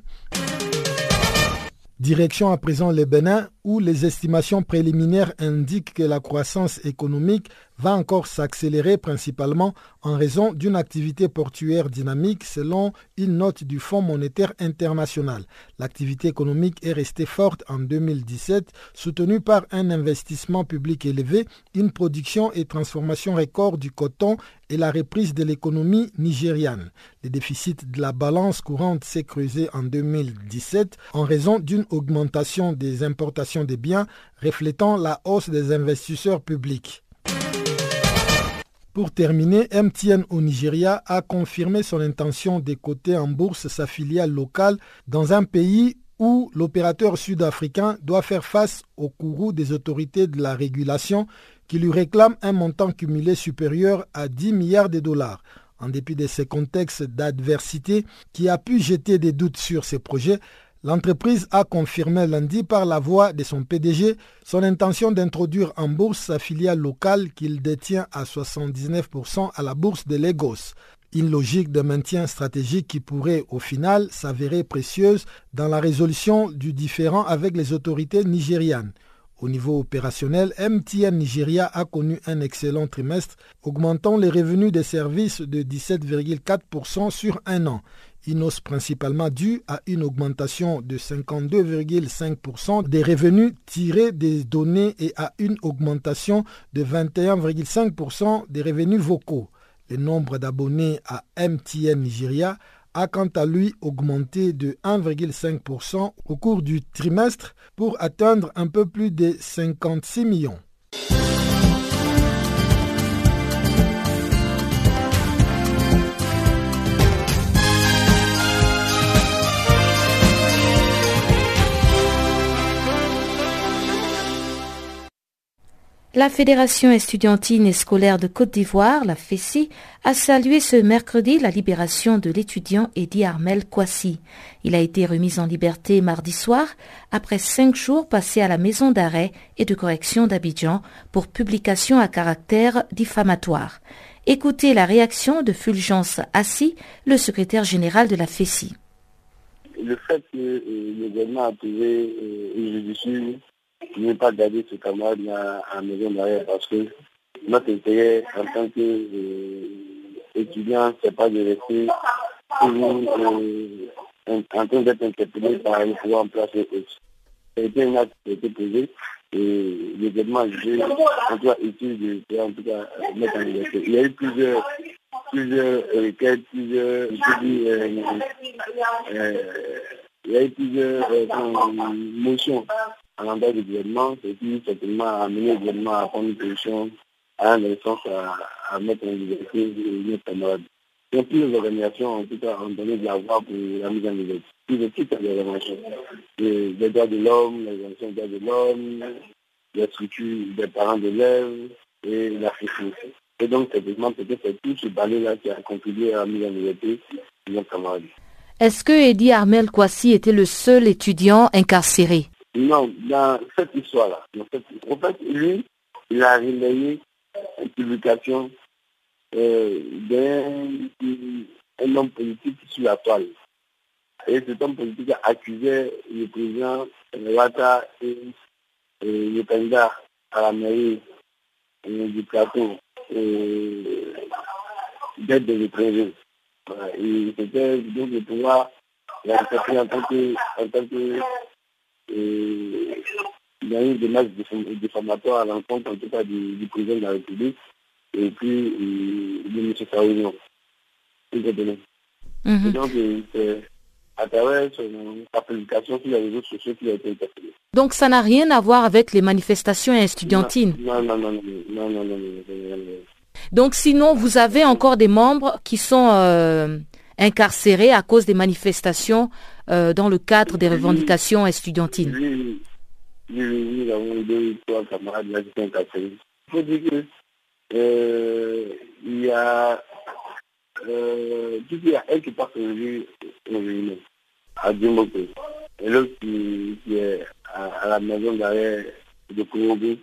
Direction à présent le Bénin, où les estimations préliminaires indiquent que la croissance économique va encore s'accélérer principalement en raison d'une activité portuaire dynamique selon une note du Fonds monétaire international. L'activité économique est restée forte en 2017, soutenue par un investissement public élevé, une production et transformation record du coton et la reprise de l'économie nigériane. Le déficit de la balance courante s'est creusé en 2017 en raison d'une augmentation des importations de biens reflétant la hausse des investisseurs publics. Pour terminer, MTN au Nigeria a confirmé son intention d'écoter en bourse sa filiale locale dans un pays où l'opérateur sud-africain doit faire face au courroux des autorités de la régulation qui lui réclament un montant cumulé supérieur à 10 milliards de dollars. En dépit de ces contextes d'adversité qui a pu jeter des doutes sur ses projets, L'entreprise a confirmé lundi par la voix de son PDG son intention d'introduire en bourse sa filiale locale qu'il détient à 79% à la bourse de Lagos. Une logique de maintien stratégique qui pourrait au final s'avérer précieuse dans la résolution du différend avec les autorités nigérianes. Au niveau opérationnel, MTN Nigeria a connu un excellent trimestre, augmentant les revenus des services de 17,4% sur un an une hausse principalement due à une augmentation de 52,5% des revenus tirés des données et à une augmentation de 21,5% des revenus vocaux. Le nombre d'abonnés à MTN Nigeria a quant à lui augmenté de 1,5% au cours du trimestre pour atteindre un peu plus de 56 millions. La Fédération estudiantine et scolaire de Côte d'Ivoire, la FESI, a salué ce mercredi la libération de l'étudiant Eddie Armel Kwasi. Il a été remis en liberté mardi soir après cinq jours passés à la maison d'arrêt et de correction d'Abidjan pour publication à caractère diffamatoire. Écoutez la réaction de Fulgence Assi, le secrétaire général de la FESI. Le fait que euh, le gouvernement a euh, n'ai pas garder ce camarade à, la maison d'arrêt parce que notre intérêt en tant qu'étudiant, euh, ce n'est pas de rester euh, en, train d'être interpellé par le pouvoir en place et C'était un acte qui a été posé et l'événement jugé en tout cas utile de en tout cas en liberté. Il y a eu plusieurs plusieurs requêtes, plusieurs euh, euh, il y a eu plusieurs motions à l'endroit du gouvernement, ce qui certainement a amené le gouvernement à prendre une position à un sens à, mettre en liberté nos camarades. Donc, toutes les organisations, en tout cas, ont donné de la voix pour la mise en liberté. Tous les types d'organisations. Les, les droits de l'homme, les organisations des droits de l'homme, les structures des parents d'élèves et la sécurité. Et donc, certainement, peut-être c'est tout ce balai-là qui a contribué à la mise en liberté de nos camarades. Est-ce que Eddie Armel Kwasi était le seul étudiant incarcéré? Non, dans cette histoire-là, en fait, lui, il a relayé une publication euh, d'un homme politique sur la toile. Et cet homme politique a accusé le président Wata et, le candidat à la mairie euh, du plateau euh, d'être des étrangers. Et c'était donc le pouvoir en tant que et il y a eu des démarche diffamatoire à l'encontre en tout cas du, président de la République et puis de M. Saoudien. Mm Et donc, c'est à travers sa publication sur les réseaux sociaux qui a été interpellé. Donc, ça n'a rien à voir avec les manifestations estudiantines Non, non, non, non, non, non, non, non, Donc, sinon, vous avez encore des membres qui sont euh, incarcérés à cause des manifestations euh, dans le cadre des revendications estudiantines. Oui, oui. Il dire que euh, y a euh, il y a un qui passe aujourd'hui au à Djimboke, et l'autre qui, est à, la maison d'arrêt de Kourougou,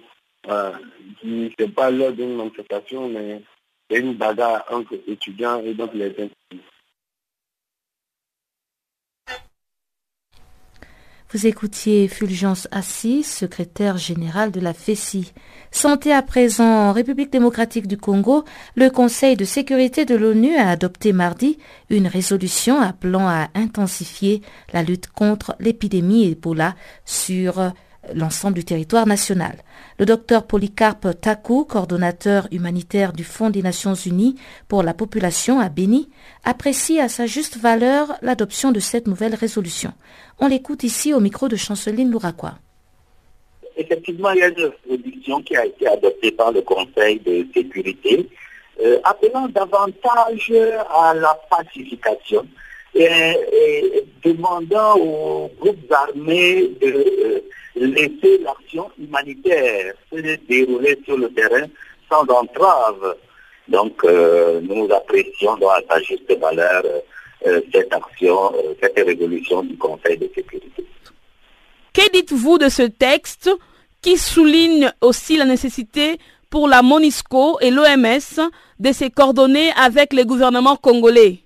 voilà, qui ne fait pas l'heure d'une manifestation, mais c'est une bagarre entre étudiants et donc les Vous écoutiez Fulgence Assis, secrétaire général de la FECI. Santé à présent en République démocratique du Congo, le Conseil de sécurité de l'ONU a adopté mardi une résolution appelant à intensifier la lutte contre l'épidémie Ebola sur l'ensemble du territoire national. Le docteur Polycarpe Taku, coordonnateur humanitaire du Fonds des Nations Unies pour la population à Béni, apprécie à sa juste valeur l'adoption de cette nouvelle résolution. On l'écoute ici au micro de Chanceline Louraquois. Effectivement, il y a une résolution qui a été adoptée par le Conseil de sécurité, euh, appelant davantage à la pacification et, demandant aux groupes armés de euh, laisser l'action humanitaire se dérouler sur le terrain sans entrave. Donc euh, nous apprécions à sa juste valeur euh, cette action, cette résolution du Conseil de sécurité. Que dites-vous de ce texte qui souligne aussi la nécessité pour la MONISCO et l'OMS de se coordonner avec les gouvernements congolais?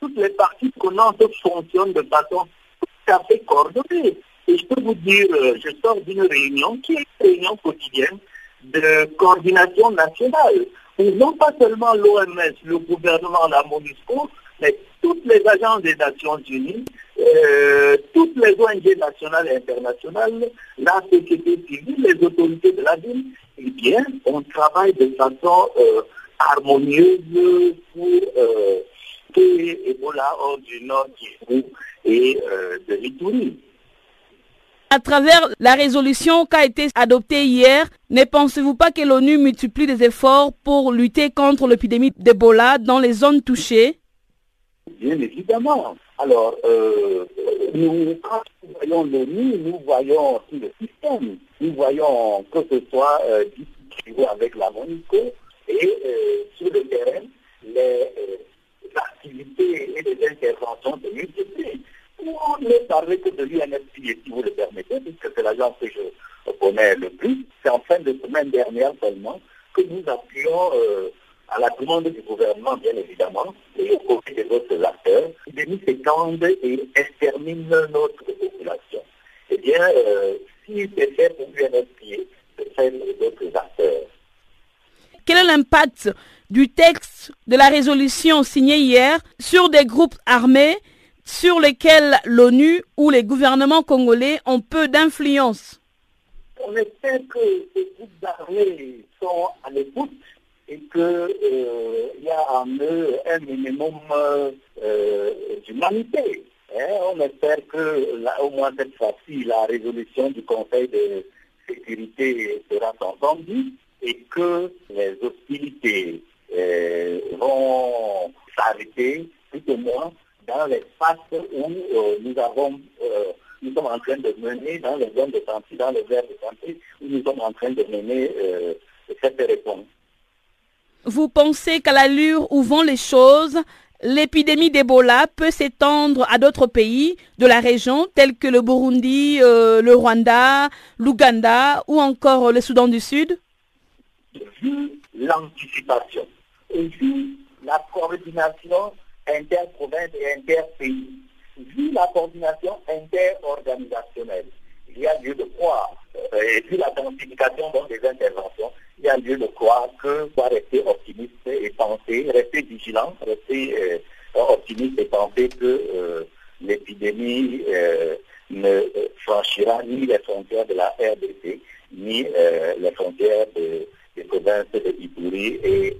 Toutes les parties prenantes fonctionnent de façon tout à fait coordonnée. Et je peux vous dire, euh, je sors d'une réunion qui est une réunion quotidienne de coordination nationale, où non pas seulement l'OMS, le gouvernement, la MONUSCO, mais toutes les agences des Nations Unies, euh, toutes les ONG nationales et internationales, la société civile, les autorités de la ville, eh bien, on travaille de façon euh, harmonieuse pour Ebola hors du nord et euh, de l'Itourie. À travers la résolution qui a été adoptée hier, ne pensez-vous pas que l'ONU multiplie des efforts pour lutter contre l'épidémie d'Ebola dans les zones touchées? Bien évidemment. Alors, euh, nous, quand nous voyons l'ONU, nous voyons aussi le système. Nous voyons que ce soit euh, avec la MONUSCO et euh, sur le terrain, les activités et des interventions de multiples. On ne parler que de l'UNFPA, si vous le permettez, puisque c'est l'agence que je connais le plus. C'est en fin de semaine dernière seulement que nous appuyons euh, à la demande du gouvernement, bien évidemment, et au côté des autres acteurs, nous s'étendent et exterminent notre population. Eh bien, euh, si c'est fait pour l'UNFPA, c'est fait pour d'autres acteurs. Quel est l'impact du texte de la résolution signée hier sur des groupes armés sur lesquels l'ONU ou les gouvernements congolais ont peu d'influence On espère que ces groupes armés sont à l'écoute et qu'il euh, y a en eux un minimum euh, d'humanité. Hein. on espère que là, au moins cette fois-ci, la résolution du Conseil de sécurité sera entendue et que les hostilités euh, vont s'arrêter tout au moins dans l'espace où euh, nous avons euh, nous sommes en train de mener dans les zones de santé, dans les aires de santé, où nous sommes en train de mener cette réponse. Vous pensez qu'à l'allure où vont les choses, l'épidémie d'Ebola peut s'étendre à d'autres pays de la région, tels que le Burundi, le Rwanda, l'Ouganda ou encore le Soudan du Sud? Vu l'anticipation, et vu la coordination interprovince et interpays, vu la coordination interorganisationnelle, il y a lieu de croire, euh, et vu la densification des interventions, il y a lieu de croire que doit rester optimiste et penser, rester vigilant, rester euh, optimiste et penser que euh, l'épidémie ne franchira ni les frontières de la RDC, ni les frontières des provinces de Ipuri et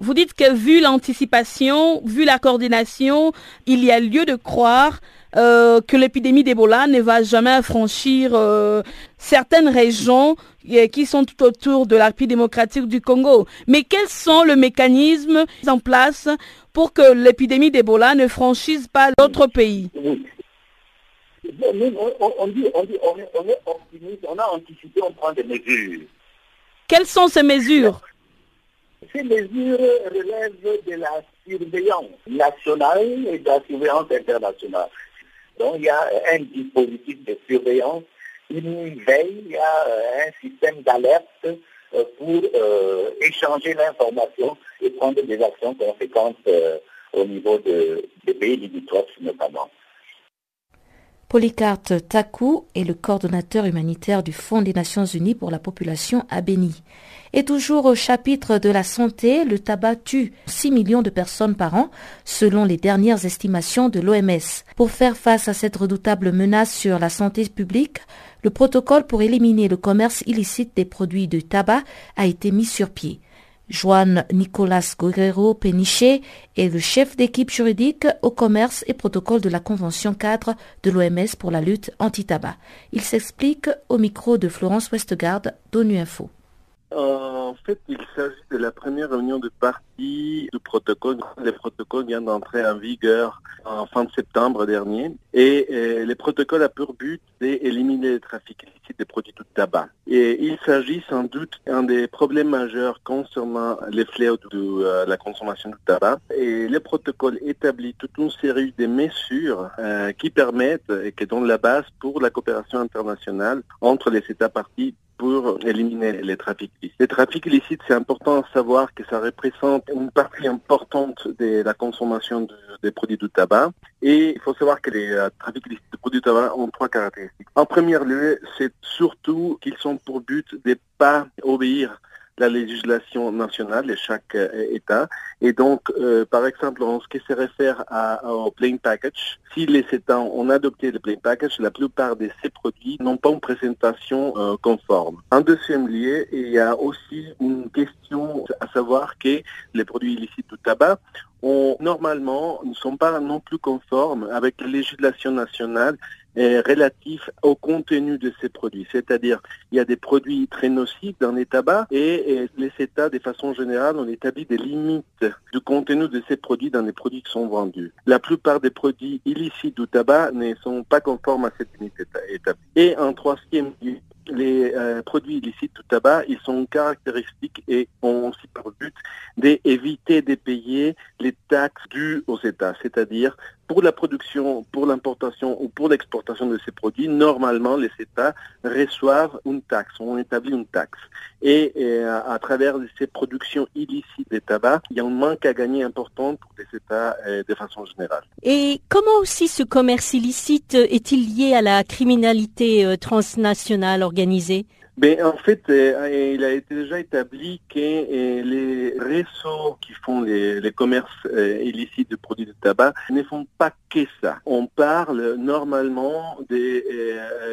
vous dites que vu l'anticipation, vu la coordination, il y a lieu de croire euh, que l'épidémie d'Ebola ne va jamais franchir euh, certaines régions euh, qui sont tout autour de la République démocratique du Congo. Mais quels sont les mécanismes mis en place pour que l'épidémie d'Ebola ne franchisse pas d'autres pays? On, dit, on, dit, on, est, on est optimiste, on a anticipé, on prend des mesures. Quelles sont ces mesures? Ces mesures relèvent de la surveillance nationale et de la surveillance internationale. Donc il y a un dispositif de surveillance, une veille, il y a un système d'alerte euh, pour euh, échanger l'information et prendre des actions conséquentes euh, au niveau de, des pays limitrophes notamment. Polycarte Taku est le coordonnateur humanitaire du Fonds des Nations Unies pour la population à Béni. Et toujours au chapitre de la santé, le tabac tue 6 millions de personnes par an, selon les dernières estimations de l'OMS. Pour faire face à cette redoutable menace sur la santé publique, le protocole pour éliminer le commerce illicite des produits de tabac a été mis sur pied. Juan Nicolas Guerrero Peniche est le chef d'équipe juridique au commerce et protocole de la Convention cadre de l'OMS pour la lutte anti-tabac. Il s'explique au micro de Florence Westgard d'ONU Info. En fait, il s'agit de la première réunion de partie du protocole. Le protocole vient d'entrer en vigueur en fin de septembre dernier et, le protocole a pour but d'éliminer le trafic des produits de tabac. Et il s'agit sans doute d'un des problèmes majeurs concernant les fléaux de euh, la consommation de tabac. Et le protocole établit toute une série de mesures euh, qui permettent et qui donnent la base pour la coopération internationale entre les États partis pour éliminer les trafics illicites. Les trafics illicites, c'est important de savoir que ça représente une partie importante de la consommation des produits du tabac. Et il faut savoir que les euh, trafics illicites de produits du tabac ont trois caractéristiques. En premier lieu, c'est surtout qu'ils sont pour but de ne pas obéir la législation nationale de chaque euh, État. Et donc, euh, par exemple, en ce qui se réfère au plain package, si les États ont adopté le plain package, la plupart de ces produits n'ont pas une présentation euh, conforme. En deuxième lieu, il y a aussi une question à savoir que les produits illicites du tabac ont, normalement ne sont pas non plus conformes avec la législation nationale relatif au contenu de ces produits. C'est-à-dire, il y a des produits très nocifs dans les tabacs et, les États, de façon générale, ont établi des limites du contenu de ces produits dans les produits qui sont vendus. La plupart des produits illicites du tabac ne sont pas conformes à cette limite établie. Et en troisième les euh, produits illicites du tabac, ils sont caractéristiques et ont aussi pour but d'éviter de payer les taxes dues aux États. C'est-à-dire, pour la production, pour l'importation ou pour l'exportation de ces produits, normalement, les États reçoivent une taxe, on établit une taxe. Et, à, travers ces productions illicites de tabac, il y a un manque à gagner important pour les États euh, de façon générale. Et comment aussi ce commerce illicite est-il lié à la criminalité euh, transnationale organisée? Ben, en fait, euh, il a été déjà établi que euh, les réseaux qui font les, commerces euh, illicites de produits de tabac ne font pas que ça. On parle normalement des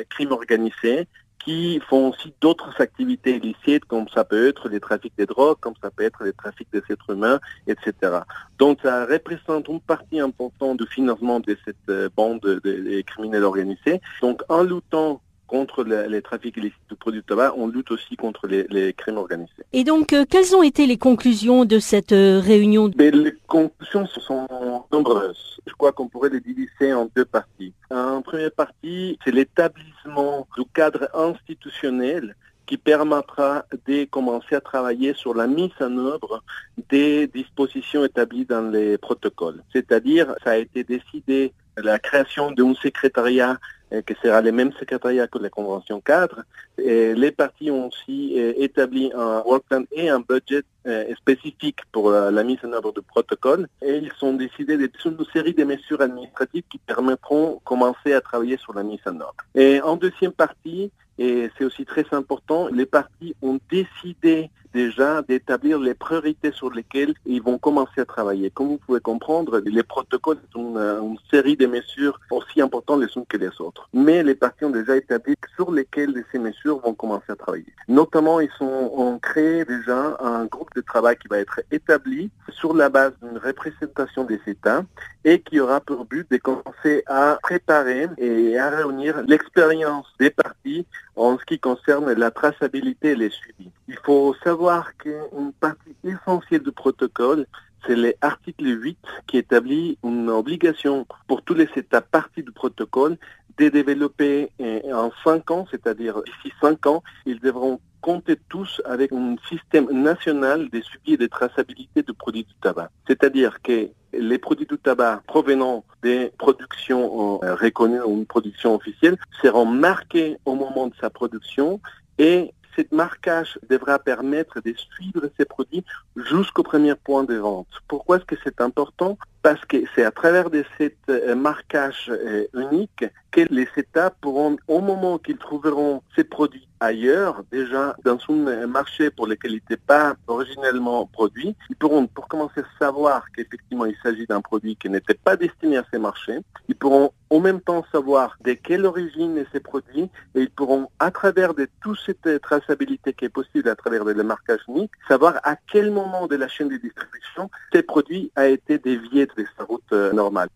crimes organisés qui font aussi d'autres activités illicites, comme ça peut être les trafics de drogue, comme ça peut être les trafics des êtres humains, etc. Donc ça représente une partie importante du financement de cette bande de, criminels organisés. Donc en luttant contre les, trafics illicites de produits de tabac, on lutte aussi contre les, crimes organisés. Et donc, euh, quelles ont été les conclusions de cette euh, réunion? Les conclusions sont nombreuses. Je crois qu'on pourrait les diviser en deux parties. En première partie, c'est l'établissement du cadre institutionnel qui permettra de commencer à travailler sur la mise en œuvre des dispositions établies dans les protocoles. C'est-à-dire, ça a été décidé la création d'un secrétariat qui sera le même secrétariat que la Convention cadre. Et les partis ont aussi euh, établi un work plan et un budget euh, spécifique pour la, mise en œuvre du protocole. Et ils ont décidé de une série de mesures administratives qui permettront de commencer à travailler sur la mise en œuvre. Et en deuxième partie, et c'est aussi très important, les partis ont décidé déjà d'établir les priorités sur lesquelles ils vont commencer à travailler. Comme vous pouvez comprendre, les protocoles sont une, série de mesures aussi importantes les unes que les autres. Mais les partis ont déjà établi sur lesquelles ces mesures vont commencer à travailler. Notamment, ils ont créé déjà un groupe de travail qui va être établi sur la base d'une représentation des États et qui aura pour but de commencer à préparer et à réunir l'expérience des partis en ce qui concerne la traçabilité et les suivis. Il faut savoir qu'une partie essentielle du protocole, c'est l'article 8 qui établit une obligation pour tous les États partis du protocole de développer en 5 ans, c'est-à-dire d'ici 5 ans, ils devront compter tous avec un système national de suivi et de traçabilité de produits du tabac. C'est-à-dire que les produits du tabac provenant des productions euh, reconnues ou une production officielle seront marqués au moment de sa production et cette marquage devra permettre de suivre ces produits jusqu'au premier point de vente. Pourquoi est-ce que c'est important? Parce que c'est à travers de ce euh, marquage euh, unique que les États pourront, au moment qu'ils trouveront ces produits ailleurs, déjà dans un marché pour lequel il n'était pas originellement produit, ils pourront, pour commencer, savoir qu'effectivement il s'agit d'un produit qui n'était pas destiné à ces marchés. Ils pourront en même temps savoir de quelle origine est ces produits et ils pourront, à travers de toute cette traçabilité qui est possible à travers le marquage unique, savoir à quel moment de la chaîne de distribution ces produits a été dévié de sa route euh, normale.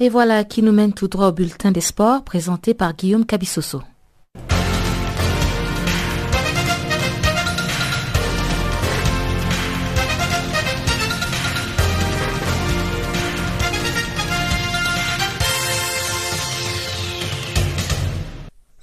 Et voilà qui nous mène tout droit au bulletin des sports présenté par Guillaume Cabissoso.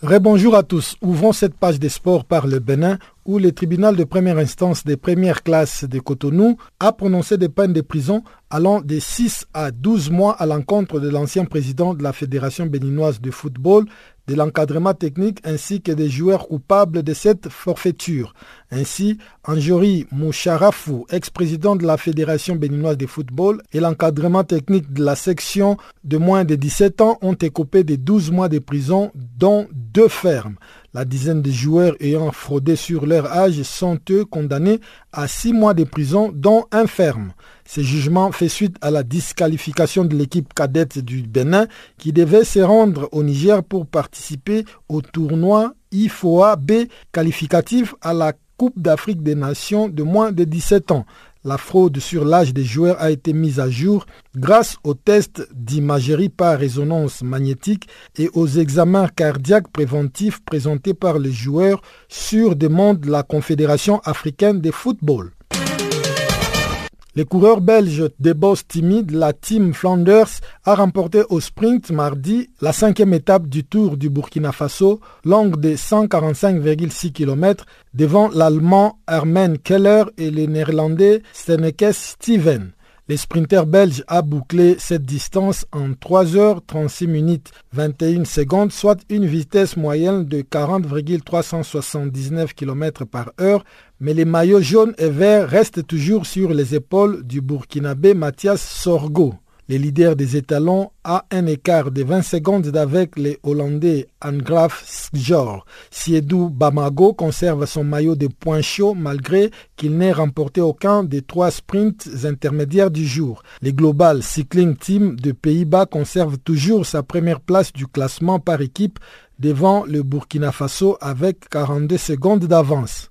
Rebonjour à tous. Ouvrons cette page des sports par le Bénin où le tribunal de première instance des premières classes de Cotonou a prononcé des peines de prison allant de 6 à 12 mois à l'encontre de l'ancien président de la Fédération béninoise de football, de l'encadrement technique ainsi que des joueurs coupables de cette forfaiture. Ainsi, Anjori Moucharafou, ex-président de la Fédération béninoise de football et l'encadrement technique de la section de moins de 17 ans ont écopé de 12 mois de prison, dont deux fermes. La dizaine de joueurs ayant fraudé sur leur âge sont eux condamnés à six mois de prison, dont un ferme. Ce jugement fait suite à la disqualification de l'équipe cadette du Bénin qui devait se rendre au Niger pour participer au tournoi IFOA B qualificatif à la Coupe d'Afrique des Nations de moins de 17 ans. La fraude sur l'âge des joueurs a été mise à jour grâce aux tests d'imagerie par résonance magnétique et aux examens cardiaques préventifs présentés par les joueurs sur demande de la Confédération africaine de football. Le coureur belge des boss timides, la Team Flanders, a remporté au sprint mardi la cinquième étape du Tour du Burkina Faso, longue de 145,6 km, devant l'Allemand Hermann Keller et le Néerlandais Stenekes Steven. Le sprinter belge a bouclé cette distance en 3 h 36 minutes 21 secondes, soit une vitesse moyenne de 40,379 km par heure, mais les maillots jaunes et verts restent toujours sur les épaules du Burkinabé Mathias Sorgo. Le leader des étalons a un écart de 20 secondes d'avec les Hollandais Angraf Sjor. Siedou Bamago conserve son maillot de points chauds malgré qu'il n'ait remporté aucun des trois sprints intermédiaires du jour. Le Global Cycling Team de Pays-Bas conserve toujours sa première place du classement par équipe devant le Burkina Faso avec 42 secondes d'avance.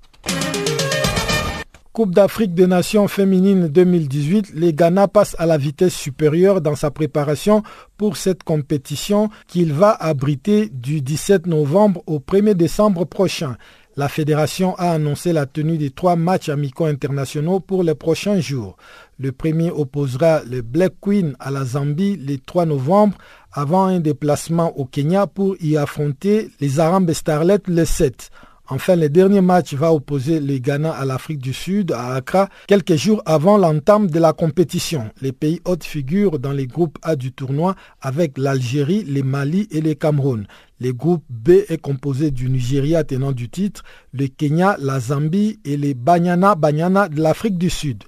Coupe d'Afrique des Nations féminines 2018, les Ghana passent à la vitesse supérieure dans sa préparation pour cette compétition qu'il va abriter du 17 novembre au 1er décembre prochain. La fédération a annoncé la tenue des trois matchs amicaux internationaux pour les prochains jours. Le premier opposera le Black Queen à la Zambie le 3 novembre avant un déplacement au Kenya pour y affronter les Arabes Starlet le 7. Enfin, le dernier match va opposer les Ghana à l'Afrique du Sud, à Accra, quelques jours avant l'entame de la compétition. Les pays hôtes figurent dans les groupes A du tournoi avec l'Algérie, le Mali et le Cameroun. Le groupe B est composé du Nigeria tenant du titre, le Kenya, la Zambie et les Banyana Banyana de l'Afrique du Sud.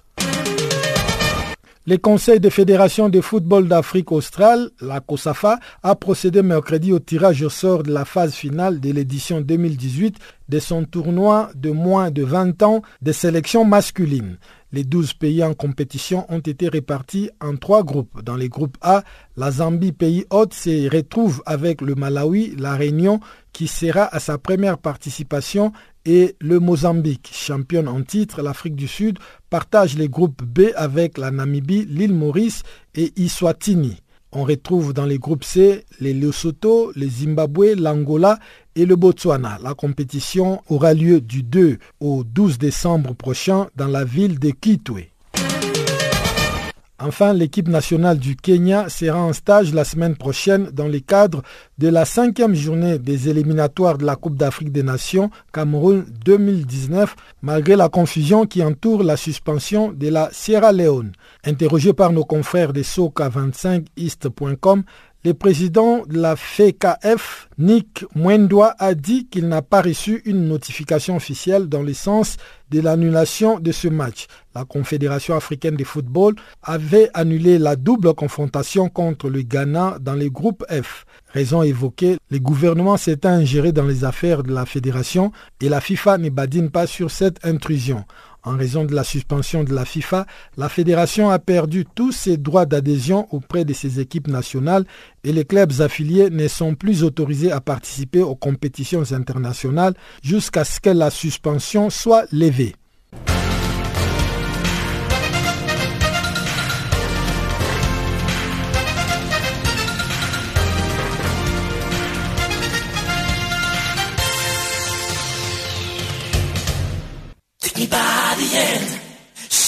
Le Conseil de fédération de football d'Afrique australe, la COSAFA, a procédé mercredi au tirage au sort de la phase finale de l'édition 2018 de son tournoi de moins de 20 ans de sélection masculine. Les 12 pays en compétition ont été répartis en trois groupes. Dans les groupes A, la Zambie, pays hôte, se retrouve avec le Malawi, la Réunion, qui sera à sa première participation et le Mozambique, championne en titre, l'Afrique du Sud, partage les groupes B avec la Namibie, l'île Maurice et Iswatini. On retrouve dans les groupes C les Lesotho, les Zimbabwe, l'Angola et le Botswana. La compétition aura lieu du 2 au 12 décembre prochain dans la ville de Kitwe. Enfin, l'équipe nationale du Kenya sera en stage la semaine prochaine dans le cadre de la cinquième journée des éliminatoires de la Coupe d'Afrique des Nations Cameroun 2019, malgré la confusion qui entoure la suspension de la Sierra Leone. Interrogé par nos confrères de Soca25east.com, Le président de la FKF, Nick Mwendwa, a dit qu'il n'a pas reçu une notification officielle dans le sens de l'annulation de ce match. La Confédération africaine de football avait annulé la double confrontation contre le Ghana dans le groupe F. Raison évoquée, le gouvernement s'est ingéré dans les affaires de la fédération et la FIFA ne badine pas sur cette intrusion. En raison de la suspension de la FIFA, la fédération a perdu tous ses droits d'adhésion auprès de ses équipes nationales et les clubs affiliés ne sont plus autorisés à participer aux compétitions internationales jusqu'à ce que la suspension soit levée.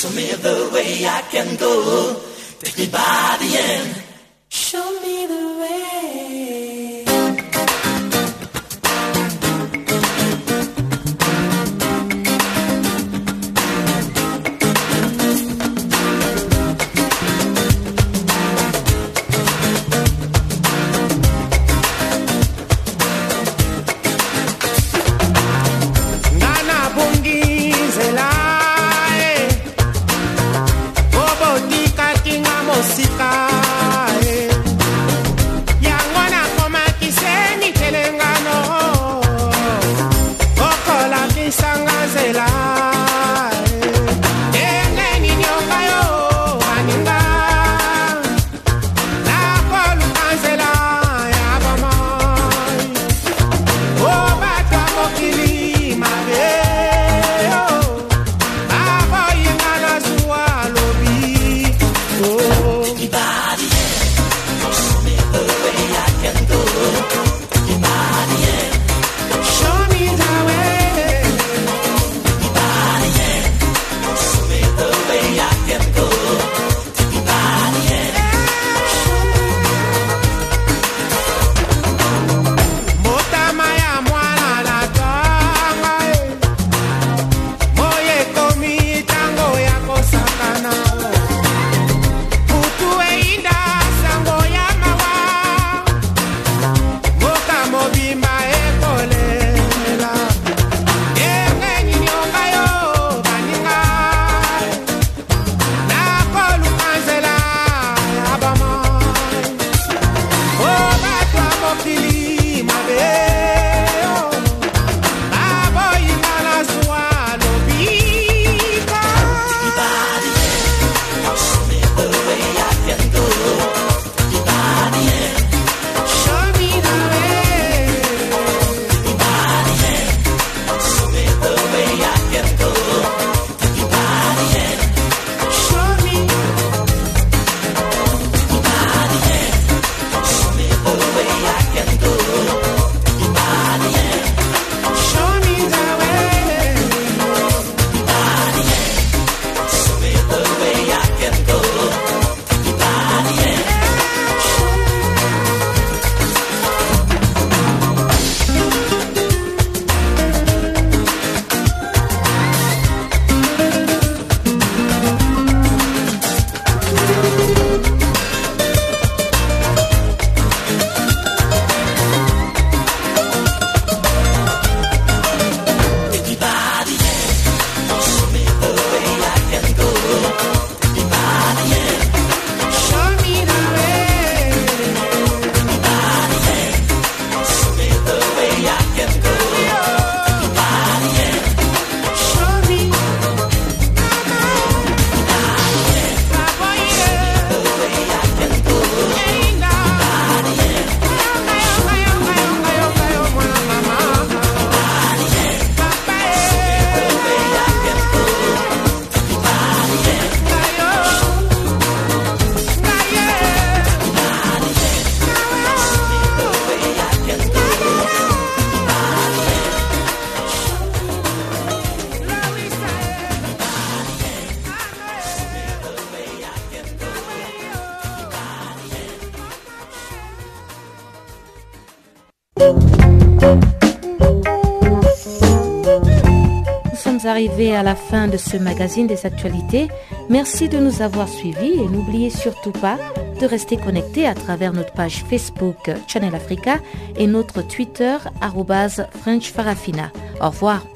Show me the way I can go. Take me by the end. Show me the way. À la fin de ce magazine des actualités. Merci de nous avoir suivis et n'oubliez surtout pas de rester connectés à travers notre page Facebook Channel Africa et notre Twitter French Farafina. Au revoir.